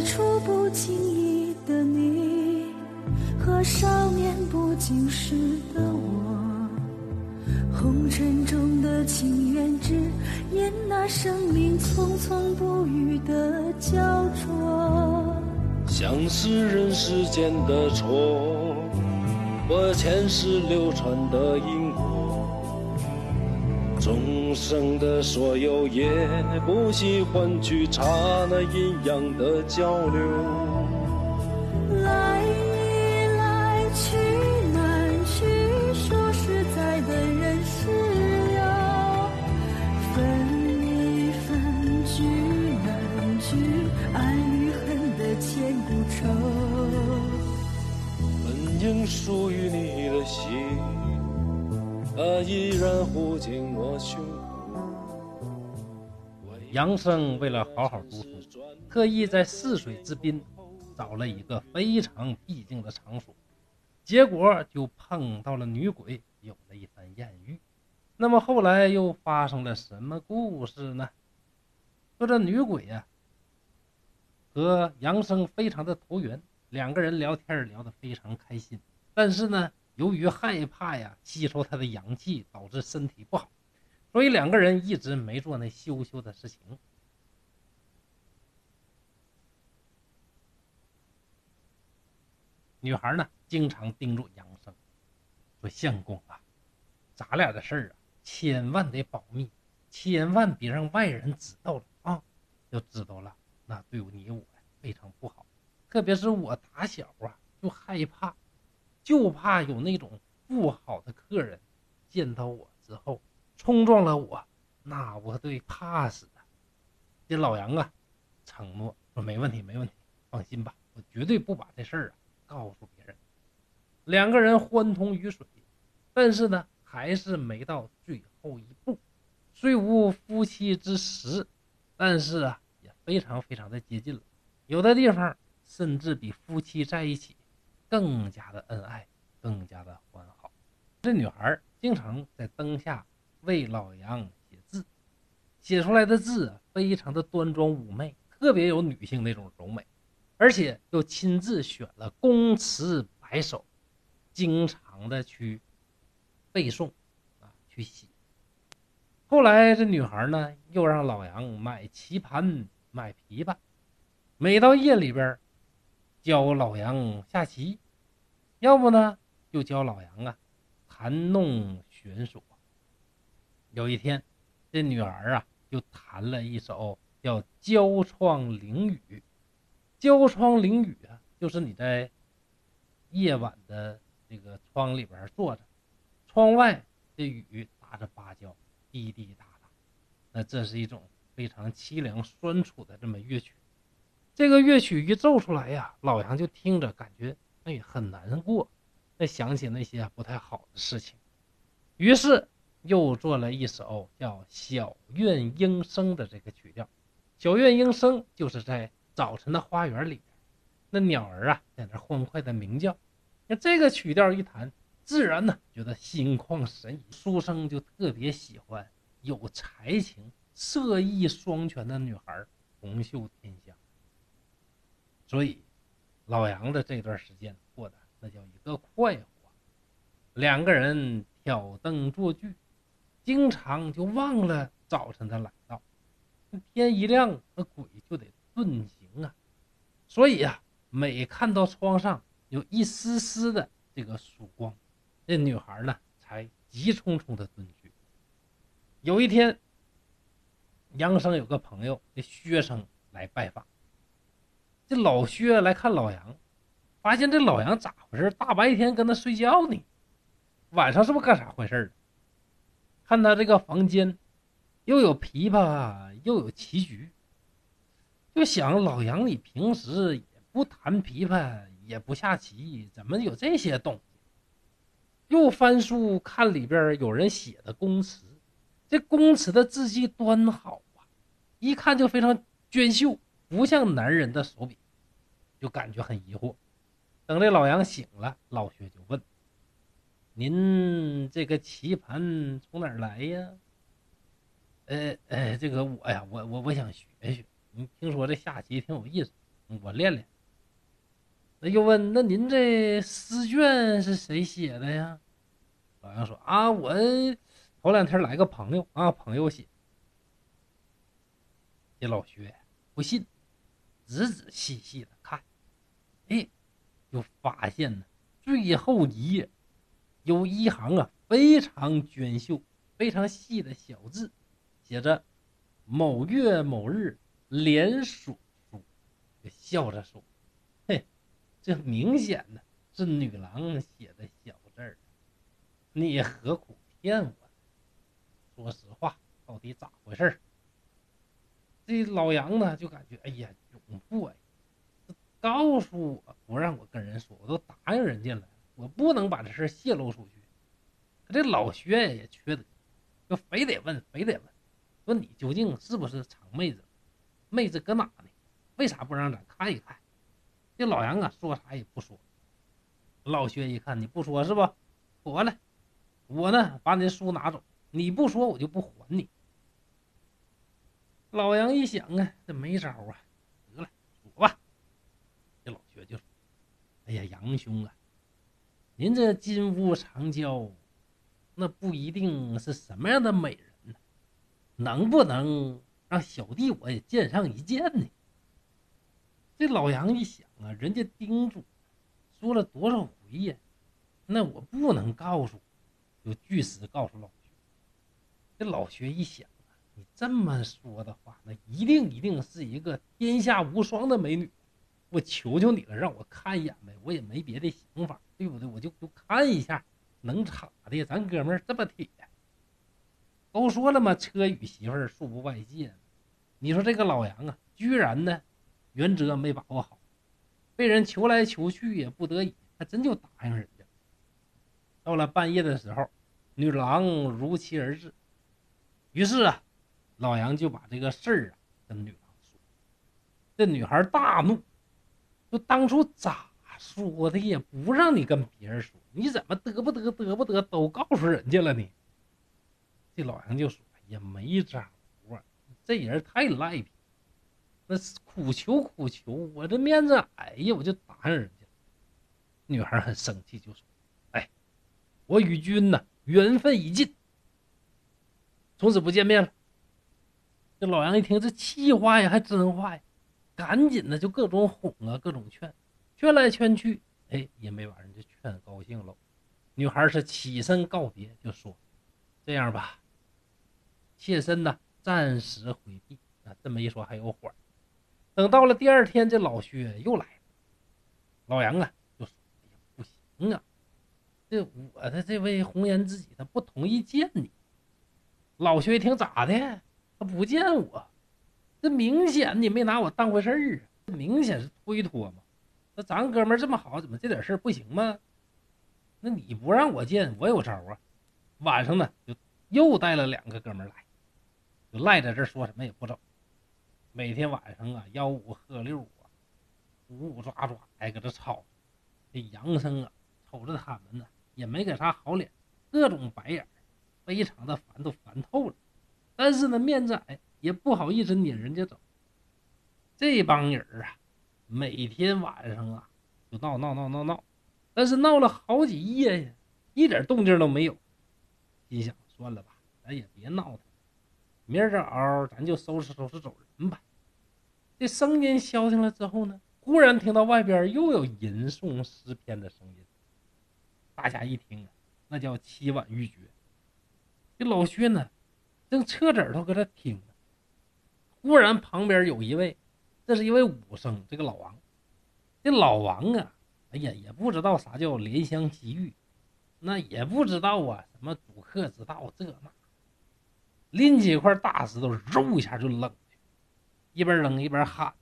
起初不经意的你，和少年不经事的我，红尘中的情缘，只念那生命匆匆不语的焦灼。像是人世间的错，或前世流传的因果。众生的所有也不喜欢去查那阴阳的交流。来一来去难去，说实在的人是有，分离分聚难聚，爱与恨的千古愁。本应属于你的心，它依然护紧我胸口。杨生为了好好读书，特意在泗水之滨找了一个非常僻静的场所，结果就碰到了女鬼，有了一番艳遇。那么后来又发生了什么故事呢？说这女鬼呀、和杨生非常的投缘，两个人聊天聊得非常开心。但是呢，由于害怕呀吸收他的阳气，导致身体不好，所以两个人一直没做那羞羞的事情。女孩呢，经常叮嘱杨生说：“相公啊，咱俩的事儿啊，千万得保密，千万别让外人知道了啊！要知道了，那对你我非常不好。特别是我打小啊就害怕，就怕有那种不好的客人见到我之后冲撞了我，那我得怕死的。”这老杨啊，承诺说：“没问题，没问题，放心吧，我绝对不把这事儿啊。”告诉别人，两个人欢同于水，但是呢，还是没到最后一步。虽无夫妻之实，但是啊，也非常非常的接近了。有的地方甚至比夫妻在一起更加的恩爱，更加的欢好。这女孩经常在灯下为老杨写字，写出来的字，非常的端庄妩媚，特别有女性那种柔美。而且又亲自选了公词百首，经常的去背诵，啊，去写。后来这女孩呢，又让老杨买棋盘、买琵琶，每到夜里边，教老杨下棋，要不呢，就教老杨啊弹弄弦索。有一天，这女儿啊，就弹了一首叫《娇窗灵雨》。娇窗灵雨啊，就是你在夜晚的这个窗里边坐着，窗外的雨打着芭蕉，滴滴答答。那这是一种非常凄凉酸楚的这么乐曲。这个乐曲一奏出来呀，老杨就听着感觉哎很难过，再想起那些不太好的事情，于是又做了一首叫《小院莺声》的这个曲调。小院莺声就是在。早晨的花园里，那鸟儿啊在那欢快的鸣叫。那这个曲调一弹，自然呢觉得心旷神怡。书生就特别喜欢有才情、色艺双全的女孩，红袖添香。所以，老杨的这段时间过得那叫一个快活。两个人挑灯作剧，经常就忘了早晨的来到。天一亮，那鬼就得遁形啊。所以啊，每看到窗上有一丝丝的这个曙光，这女孩呢才急匆匆的遁去。有一天，杨生有个朋友，这薛生来拜访。这老薛来看老杨，发现这老杨咋回事？大白天跟他睡觉呢，晚上是不是干啥坏事了看他这个房间，又有琵琶，又有棋局。就想老杨，你平时也不弹琵琶，也不下棋，怎么有这些东西？又翻书看里边有人写的公词，这公词的字迹端好啊，一看就非常娟秀，不像男人的手笔，就感觉很疑惑。等这老杨醒了，老薛就问：“您这个棋盘从哪儿来呀？”“呃呃，这个我呀，我我我想学学。”你听说这下棋挺有意思，我练练。那又问，那您这诗卷是谁写的呀？老杨说啊，我头两天来个朋友啊，朋友写。这老薛不信，仔仔细细的看，哎，就发现呢，最后一页有一行啊，非常娟秀、非常细的小字，写着“某月某日连署”，就笑着说：“嘿，这明显的是女郎写的小字儿，你何苦骗我？说实话，到底咋回事？”这老杨呢，就感觉哎呀，窘迫呀！告诉我不让我跟人说，我都答应人家了，我不能把这事泄露出去。这老薛也缺德，就非得问，非得问，说你究竟是不是藏妹子？妹子搁哪呢？为啥不让咱看一看？这老杨啊，说啥也不说。老薛一看你不说是吧？妥了，我呢把你的书拿走，你不说我就不还你。老杨一想啊，这没招啊，得了，说吧。这老薛就说：“哎呀，杨兄啊，您这金屋藏娇，那不一定是什么样的美人呢？能不能让小弟我也见上一见呢？”这老杨一想啊，人家叮嘱说了多少回呀，那我不能告诉，就据实告诉老薛。这老薛一想啊。你这么说的话，那一定一定是一个天下无双的美女。我求求你了，让我看一眼呗，我也没别的想法，对不对？我就就看一下，能咋的？咱哥们这么铁，都说了嘛，车与媳妇儿恕不外借。你说这个老杨啊，居然呢，原则没把握好，被人求来求去也不得已，还真就答应人家。到了半夜的时候，女郎如期而至，于是啊。老杨就把这个事儿啊跟女郎说，这女孩大怒，说当初咋说的也不让你跟别人说，你怎么得不得得不得都告诉人家了呢？这老杨就说：“哎呀，没招啊，这人太赖皮，那苦求苦求，我这面子哎呀，我就答应人家。”女孩很生气，就说：“哎，我与君呢缘分已尽，从此不见面了。”这老杨一听，这气话呀，还真话呀，赶紧的就各种哄啊，各种劝，劝来劝去，哎，也没把人家劝高兴了。女孩是起身告别，就说：“这样吧，妾身呢暂时回避啊。”这么一说还有缓。等到了第二天，这老薛又来了，老杨啊就说：“，不行啊，这我的这位红颜知己他不同意见你。”老薛一听，咋的？他不见我，这明显你没拿我当回事儿啊！这明显是推脱嘛。咱哥们这么好，怎么这点事儿不行吗？那你不让我见，我有招啊！晚上呢，就又带了两个哥们来，就赖在这说什么也不走。每天晚上啊，吆五喝六啊，五五抓抓，还搁这吵。这杨生啊，瞅着他们呢，也没给啥好脸，各种白眼，非常的烦，都烦透了。但是呢，面子矮，也不好意思撵人家走。这帮人啊，每天晚上啊，就闹闹闹闹闹，但是闹了好几夜呀，一点动静都没有。心想，算了吧，咱也别闹腾，明儿早咱就收拾收拾走人吧。这声音消停了之后呢，忽然听到外边又有吟诵诗篇的声音。大家一听啊，那叫凄婉欲绝。这老薛呢？正侧着耳朵搁这听，忽然旁边有一位，这是一位武生，这个老王。这老王啊，哎呀，也不知道啥叫怜香惜玉，那也不知道啊什么主客之道这那，拎起一块大石头，肉一下就扔去，一边扔一边喊：“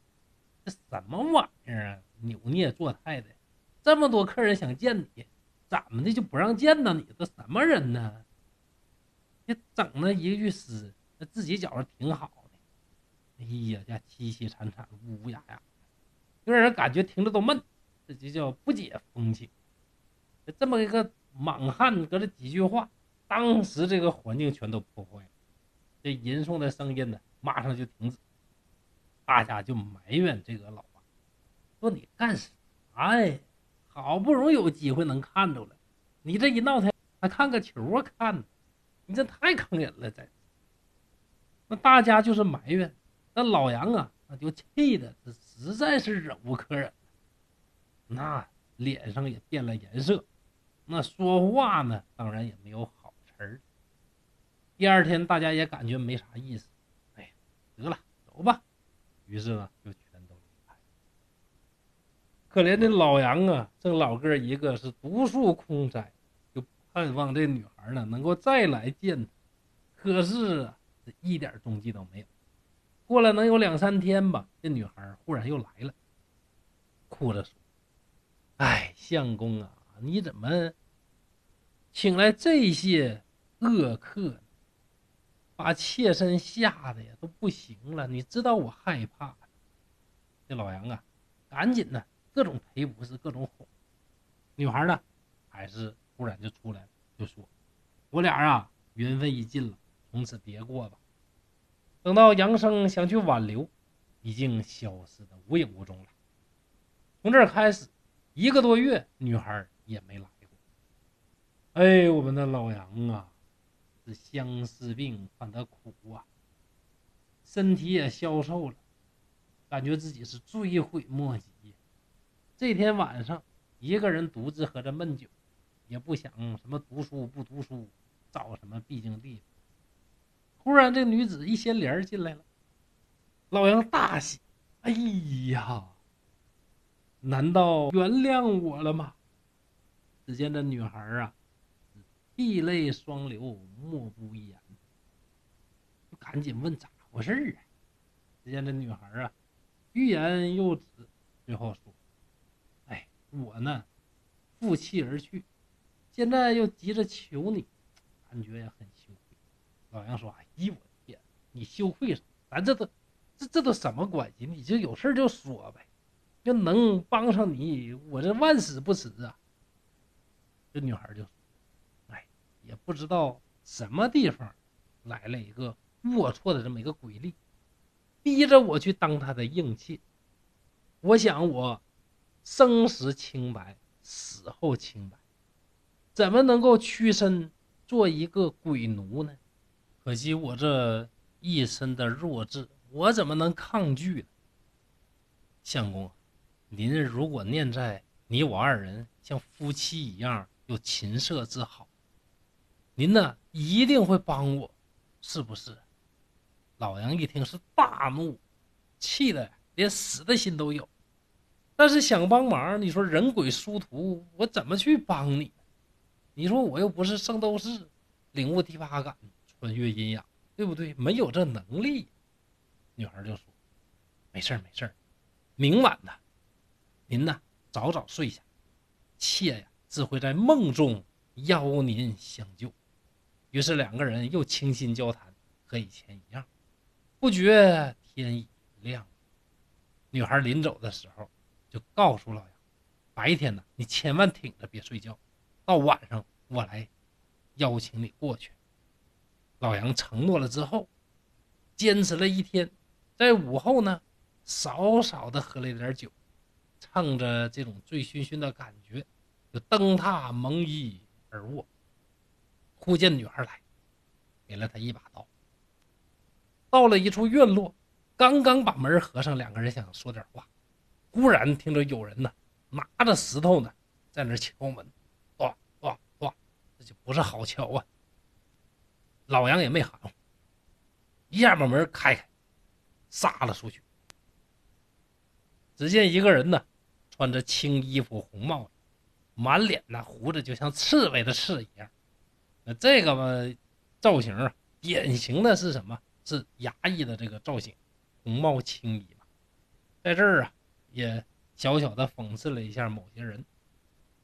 这什么玩意儿啊？扭捏作态的，这么多客人想见你，怎么的就不让见到你？这什么人呢？”这整那一句诗，那自己觉着挺好。哎呀，这凄凄惨惨，呜呜哑哑，就让人感觉听着都闷。这就叫不解风情。这么一个莽汉，搁这几句话，当时这个环境全都破坏了。这吟诵的声音呢，马上就停止。大家就埋怨这个老王，说你干啥呀？好不容易有机会能看着了，你这一闹腾还看个球啊？看，你这太坑人了！这，那大家就是埋怨，那老杨啊，那就气的实在是忍无可忍，那脸上也变了颜色，那说话呢，当然也没有好词儿。第二天大家也感觉没啥意思，哎，得了，走吧。于是呢，就全都离开。可怜的老杨啊，这老哥一个是独树空宅，就盼望这女孩呢能够再来见他。可是，这一点踪迹都没有。过了能有两三天吧，这女孩忽然又来了，哭着说：“哎，相公啊，你怎么请来这些恶客？把妾身吓得呀都不行了。你知道我害怕。”这老杨啊，赶紧呢。各种赔不是，各种哄。女孩呢，还是忽然就出来了，就说：“我俩啊，缘分已尽了，从此别过吧。”等到杨生想去挽留，已经消失的无影无踪了。从这儿开始，一个多月，女孩也没来过。哎，我们的老杨啊，是相思病犯的苦啊，身体也消瘦了，感觉自己是追悔莫及。这天晚上，一个人独自喝着闷酒，也不想什么读书不读书，找什么必经地方。突然，这女子一掀帘进来了，老杨大喜：“哎呀，难道原谅我了吗？”只见这女孩啊，涕泪双流，默不言，就赶紧问咋回事啊？只见这女孩啊，欲言又止，最后说。哎我呢，负气而去，现在又急着求你，感觉也很。老杨说：“哎呦，我天，你羞愧什么？咱这都，这这都什么关系？你就有事就说呗，就能帮上你，我这万死不辞啊。”这女孩就说：“哎，也不知道什么地方来了一个龌龊的这么一个鬼力，逼着我去当他的硬气。我想我。”生时清白，死后清白，怎么能够屈身做一个鬼奴呢？可惜我这一身的弱智，我怎么能抗拒呢？相公，您如果念在你我二人像夫妻一样有琴瑟之好，您呢一定会帮我，是不是？老杨一听是大怒，气得连死的心都有。但是想帮忙，你说人鬼殊途，我怎么去帮你？你说我又不是圣斗士，领悟第八感，穿越阴阳，对不对？没有这能力。女孩就说：“没事儿，没事儿，明晚呢，您呢早早睡下，妾呀自会在梦中邀您相救。”于是两个人又倾心交谈，和以前一样。不觉天已亮，女孩临走的时候。就告诉老杨，白天呢，你千万挺着别睡觉，到晚上我来邀请你过去。老杨承诺了之后，坚持了一天，在午后呢，少少的喝了点酒，趁着这种醉醺醺的感觉，就蹬踏蒙衣而卧。忽见女孩来，给了他一把刀。到了一处院落，刚刚把门合上，两个人想说点话。忽然听着有人呢，拿着石头呢，在那敲门，咣咣咣，这就不是好敲啊！老杨也没喊，一下把门开开，杀了出去。只见一个人呢，穿着青衣服红帽子，满脸呢胡子就像刺猬的刺一样。那这个嘛，造型啊，典型的是什么？是衙役的这个造型，红帽青衣嘛，在这儿啊。也小小的讽刺了一下某些人，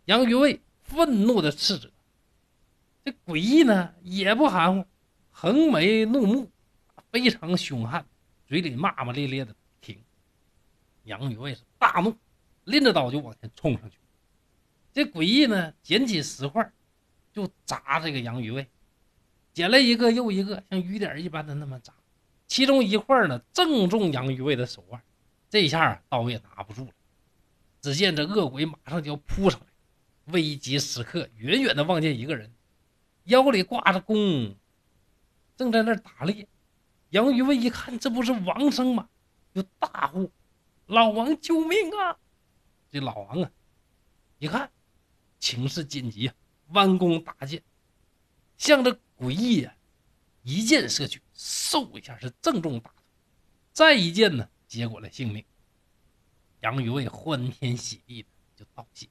杨于卫愤怒的斥责：“这诡异呢也不含糊，横眉怒目，非常凶悍，嘴里骂骂咧咧的停。”杨于卫是大怒，拎着刀就往前冲上去。这诡异呢捡起石块，就砸这个杨于卫，捡了一个又一个，像雨点一般的那么砸。其中一块呢正中杨于卫的手腕。这下刀也拿不住了，只见这恶鬼马上就要扑上来，危急时刻，远远的望见一个人，腰里挂着弓，正在那儿打猎。杨于卫一看，这不是王生吗？就大呼：“老王救命啊！”这老王啊，一看情势紧急啊，弯弓搭箭，向着鬼异啊一箭射去，嗖一下是正中大腿，再一箭呢，结果了性命。杨于卫欢天喜地的就道谢，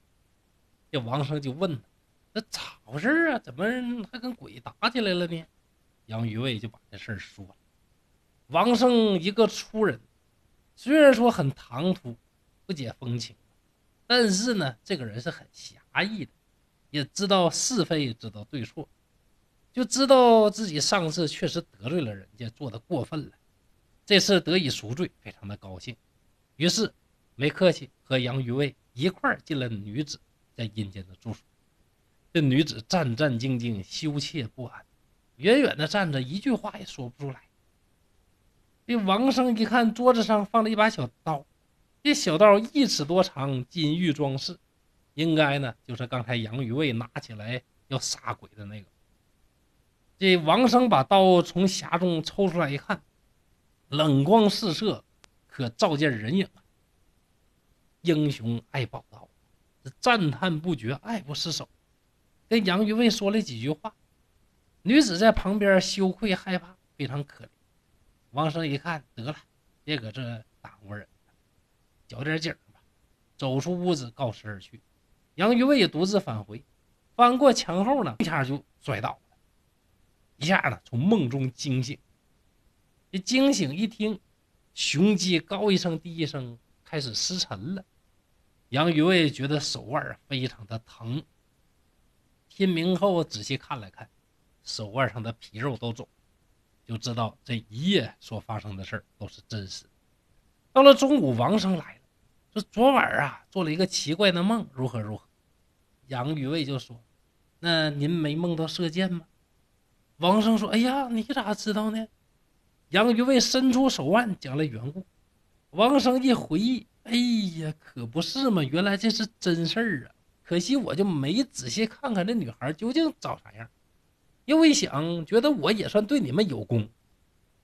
这王生就问他：“这咋回事啊？怎么还跟鬼打起来了呢？”杨于卫就把这事儿说了。王胜一个粗人，虽然说很唐突、不解风情，但是呢，这个人是很侠义的，也知道是非，知道对错，就知道自己上次确实得罪了人家，做的过分了，这次得以赎罪，非常的高兴，于是。没客气，和杨于卫一块儿进了女子在阴间的住所。这女子战战兢兢，羞怯不安，远远的站着，一句话也说不出来。这王生一看桌子上放了一把小刀，这小刀一尺多长，金玉装饰，应该呢就是刚才杨于卫拿起来要杀鬼的那个。这王生把刀从匣中抽出来一看，冷光四射，可照见人影。英雄爱宝刀，赞叹不绝，爱不释手。跟杨于卫说了几句话，女子在旁边羞愧害怕，非常可怜。王生一看，得了，别搁这耽误人了，交点景吧。走出屋子，告辞而去。杨于卫也独自返回，翻过墙后呢，一下就摔倒了，一下呢从梦中惊醒。一惊醒一听，雄鸡高一声低一声，开始失沉了。杨于卫觉得手腕非常的疼，天明后仔细看了看，手腕上的皮肉都肿，就知道这一夜所发生的事儿都是真实。到了中午，王生来了，说昨晚啊做了一个奇怪的梦，如何如何。杨于卫就说：“那您没梦到射箭吗？”王生说：“哎呀，你咋知道呢？”杨于卫伸出手腕讲了缘故，王生一回忆。哎呀，可不是嘛！原来这是真事儿啊！可惜我就没仔细看看这女孩究竟长啥样。又一想，觉得我也算对你们有功，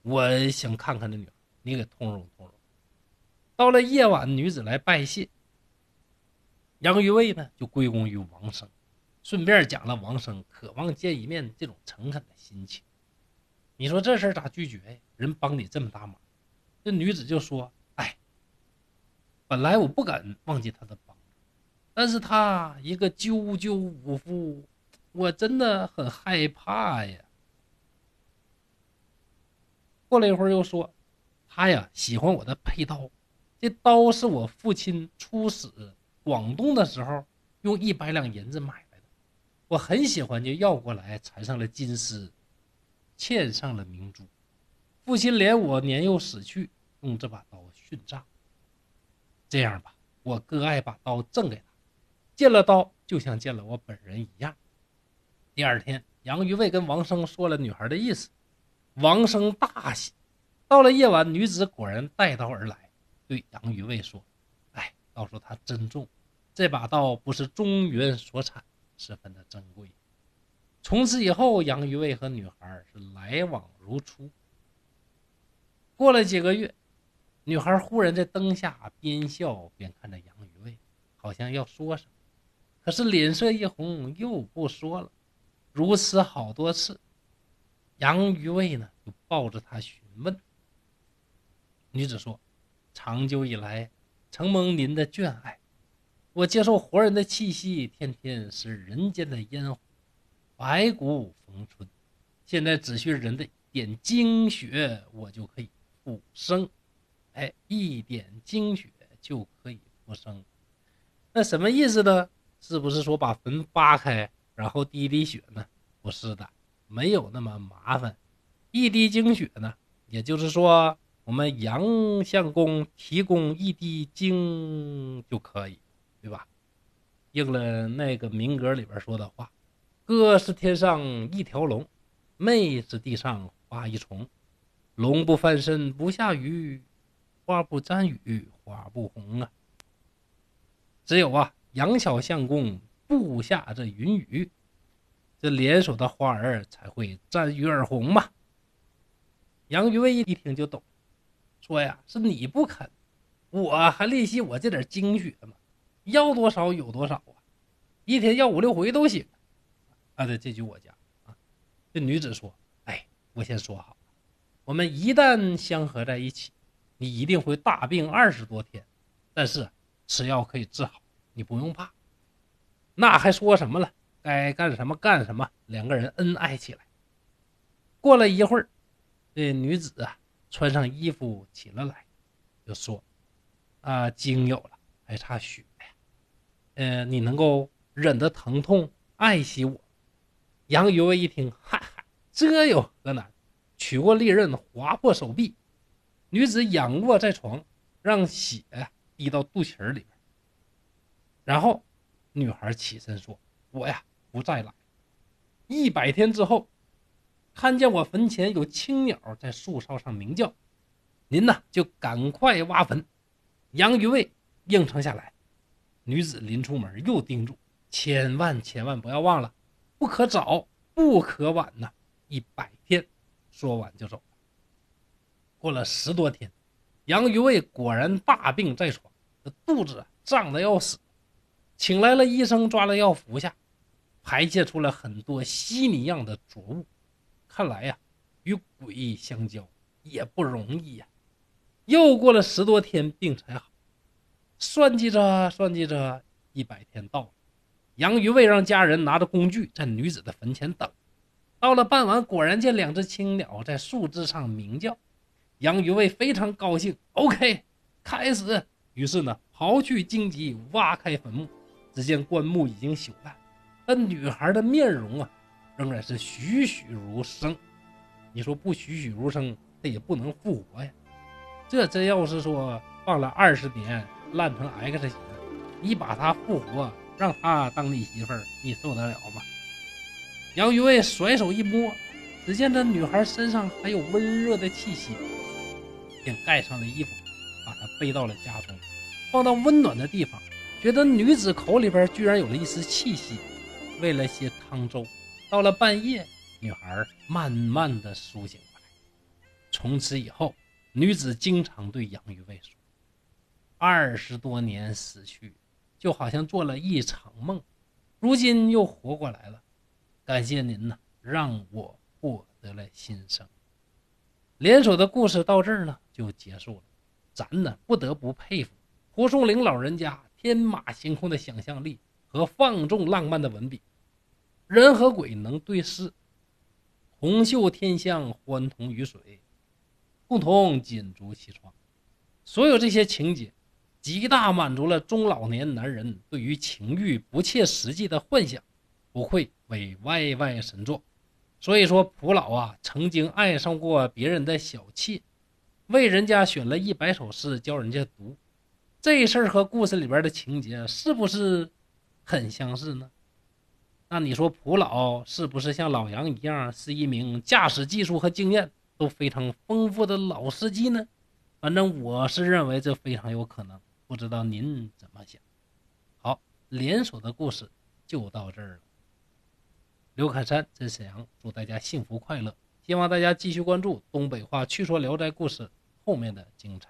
我想看看这女孩，你给通融通融。到了夜晚，女子来拜谢，杨于卫呢就归功于王生，顺便讲了王生渴望见一面这种诚恳的心情。你说这事儿咋拒绝呀？人帮你这么大忙，这女子就说。哎本来我不敢忘记他的帮助，但是他一个赳赳武夫，我真的很害怕呀。过了一会儿又说，他呀喜欢我的佩刀，这刀是我父亲出使广东的时候用一百两银子买来的，我很喜欢，就要过来，缠上了金丝，嵌上了明珠。父亲怜我年幼死去，用这把刀殉葬。这样吧，我割爱把刀赠给他，见了刀就像见了我本人一样。第二天，杨于卫跟王生说了女孩的意思，王生大喜。到了夜晚，女子果然带刀而来，对杨于卫说：“哎，告诉他珍重，这把刀不是中原所产，十分的珍贵。”从此以后，杨于卫和女孩是来往如初。过了几个月。女孩忽然在灯下边笑边看着杨于卫，好像要说什么，可是脸色一红，又不说了。如此好多次，杨于卫呢就抱着她询问。女子说：“长久以来，承蒙您的眷爱，我接受活人的气息，天天是人间的烟火，白骨逢春。现在只需人的一点精血，我就可以复生。”哎，一点精血就可以复生，那什么意思呢？是不是说把坟扒开，然后滴滴血呢？不是的，没有那么麻烦。一滴精血呢，也就是说，我们杨相公提供一滴精就可以，对吧？应了那个民歌里边说的话：“哥是天上一条龙，妹是地上花一虫，龙不翻身不下雨。”花不沾雨，花不红啊！只有啊，杨小相公布下这云雨，这联手的花儿才会战于而红嘛。杨于卫一听就懂，说呀，是你不肯，我还利息我这点精血吗？要多少有多少啊，一天要五六回都行。啊，对，这句我家啊。这女子说：“哎，我先说好，我们一旦相合在一起，你一定会大病二十多天，但是吃药可以治好，你不用怕。”那还说什么了？该干什么干什么，两个人恩爱起来。过了一会儿。这女子啊，穿上衣服起了来，就说：“啊，经有了，还差血呀。呃，你能够忍得疼痛，爱惜我。”杨于卫一听，嗨嗨，这有何难？取过利刃，划破手臂。女子仰卧在床，让血滴到肚脐里边。然后，女孩起身说：“我呀，不再来。一百天之后。”看见我坟前有青鸟在树梢上鸣叫，您呢就赶快挖坟。杨于卫应承下来。女子临出门又叮嘱：千万千万不要忘了，不可早，不可晚呐！一百天。说完就走了。过了十多天，杨于卫果然大病在床，这肚子胀得要死，请来了医生，抓了药服下，排泄出了很多稀泥样的浊物。看来呀，与鬼相交也不容易呀。又过了十多天，病才好。算计着算计着，一百天到了。杨于卫让家人拿着工具在女子的坟前等。到了傍晚，果然见两只青鸟在树枝上鸣叫。杨于卫非常高兴，OK，开始。于是呢，刨去荆棘，挖开坟墓，只见棺木已经朽烂，但女孩的面容啊。仍然是栩栩如生，你说不栩栩如生，她也不能复活呀。这真要是说放了二十年烂成 X 型，你把她复活，让她当你媳妇儿，你受得了吗？杨于卫甩手一摸，只见这女孩身上还有温热的气息，便盖上了衣服，把她背到了家中，放到温暖的地方。觉得女子口里边居然有了一丝气息，喂了些汤粥。到了半夜，女孩慢慢的苏醒过来。从此以后，女子经常对杨于卫说：“二十多年死去，就好像做了一场梦，如今又活过来了。感谢您呐，让我获得了新生。”联手的故事到这儿呢就结束了。咱呢不得不佩服蒲松龄老人家天马行空的想象力和放纵浪漫的文笔。人和鬼能对视，红袖添香，欢同雨水，共同锦足起床。所有这些情节，极大满足了中老年男人对于情欲不切实际的幻想，不愧为歪歪神作。所以说，蒲老啊，曾经爱上过别人的小妾，为人家选了一百首诗教人家读。这事儿和故事里边的情节是不是很相似呢？那你说蒲老是不是像老杨一样，是一名驾驶技术和经验都非常丰富的老司机呢？反正我是认为这非常有可能，不知道您怎么想？好，连锁的故事就到这儿了。刘凯山真沈阳，祝大家幸福快乐，希望大家继续关注东北话趣说聊斋故事后面的精彩。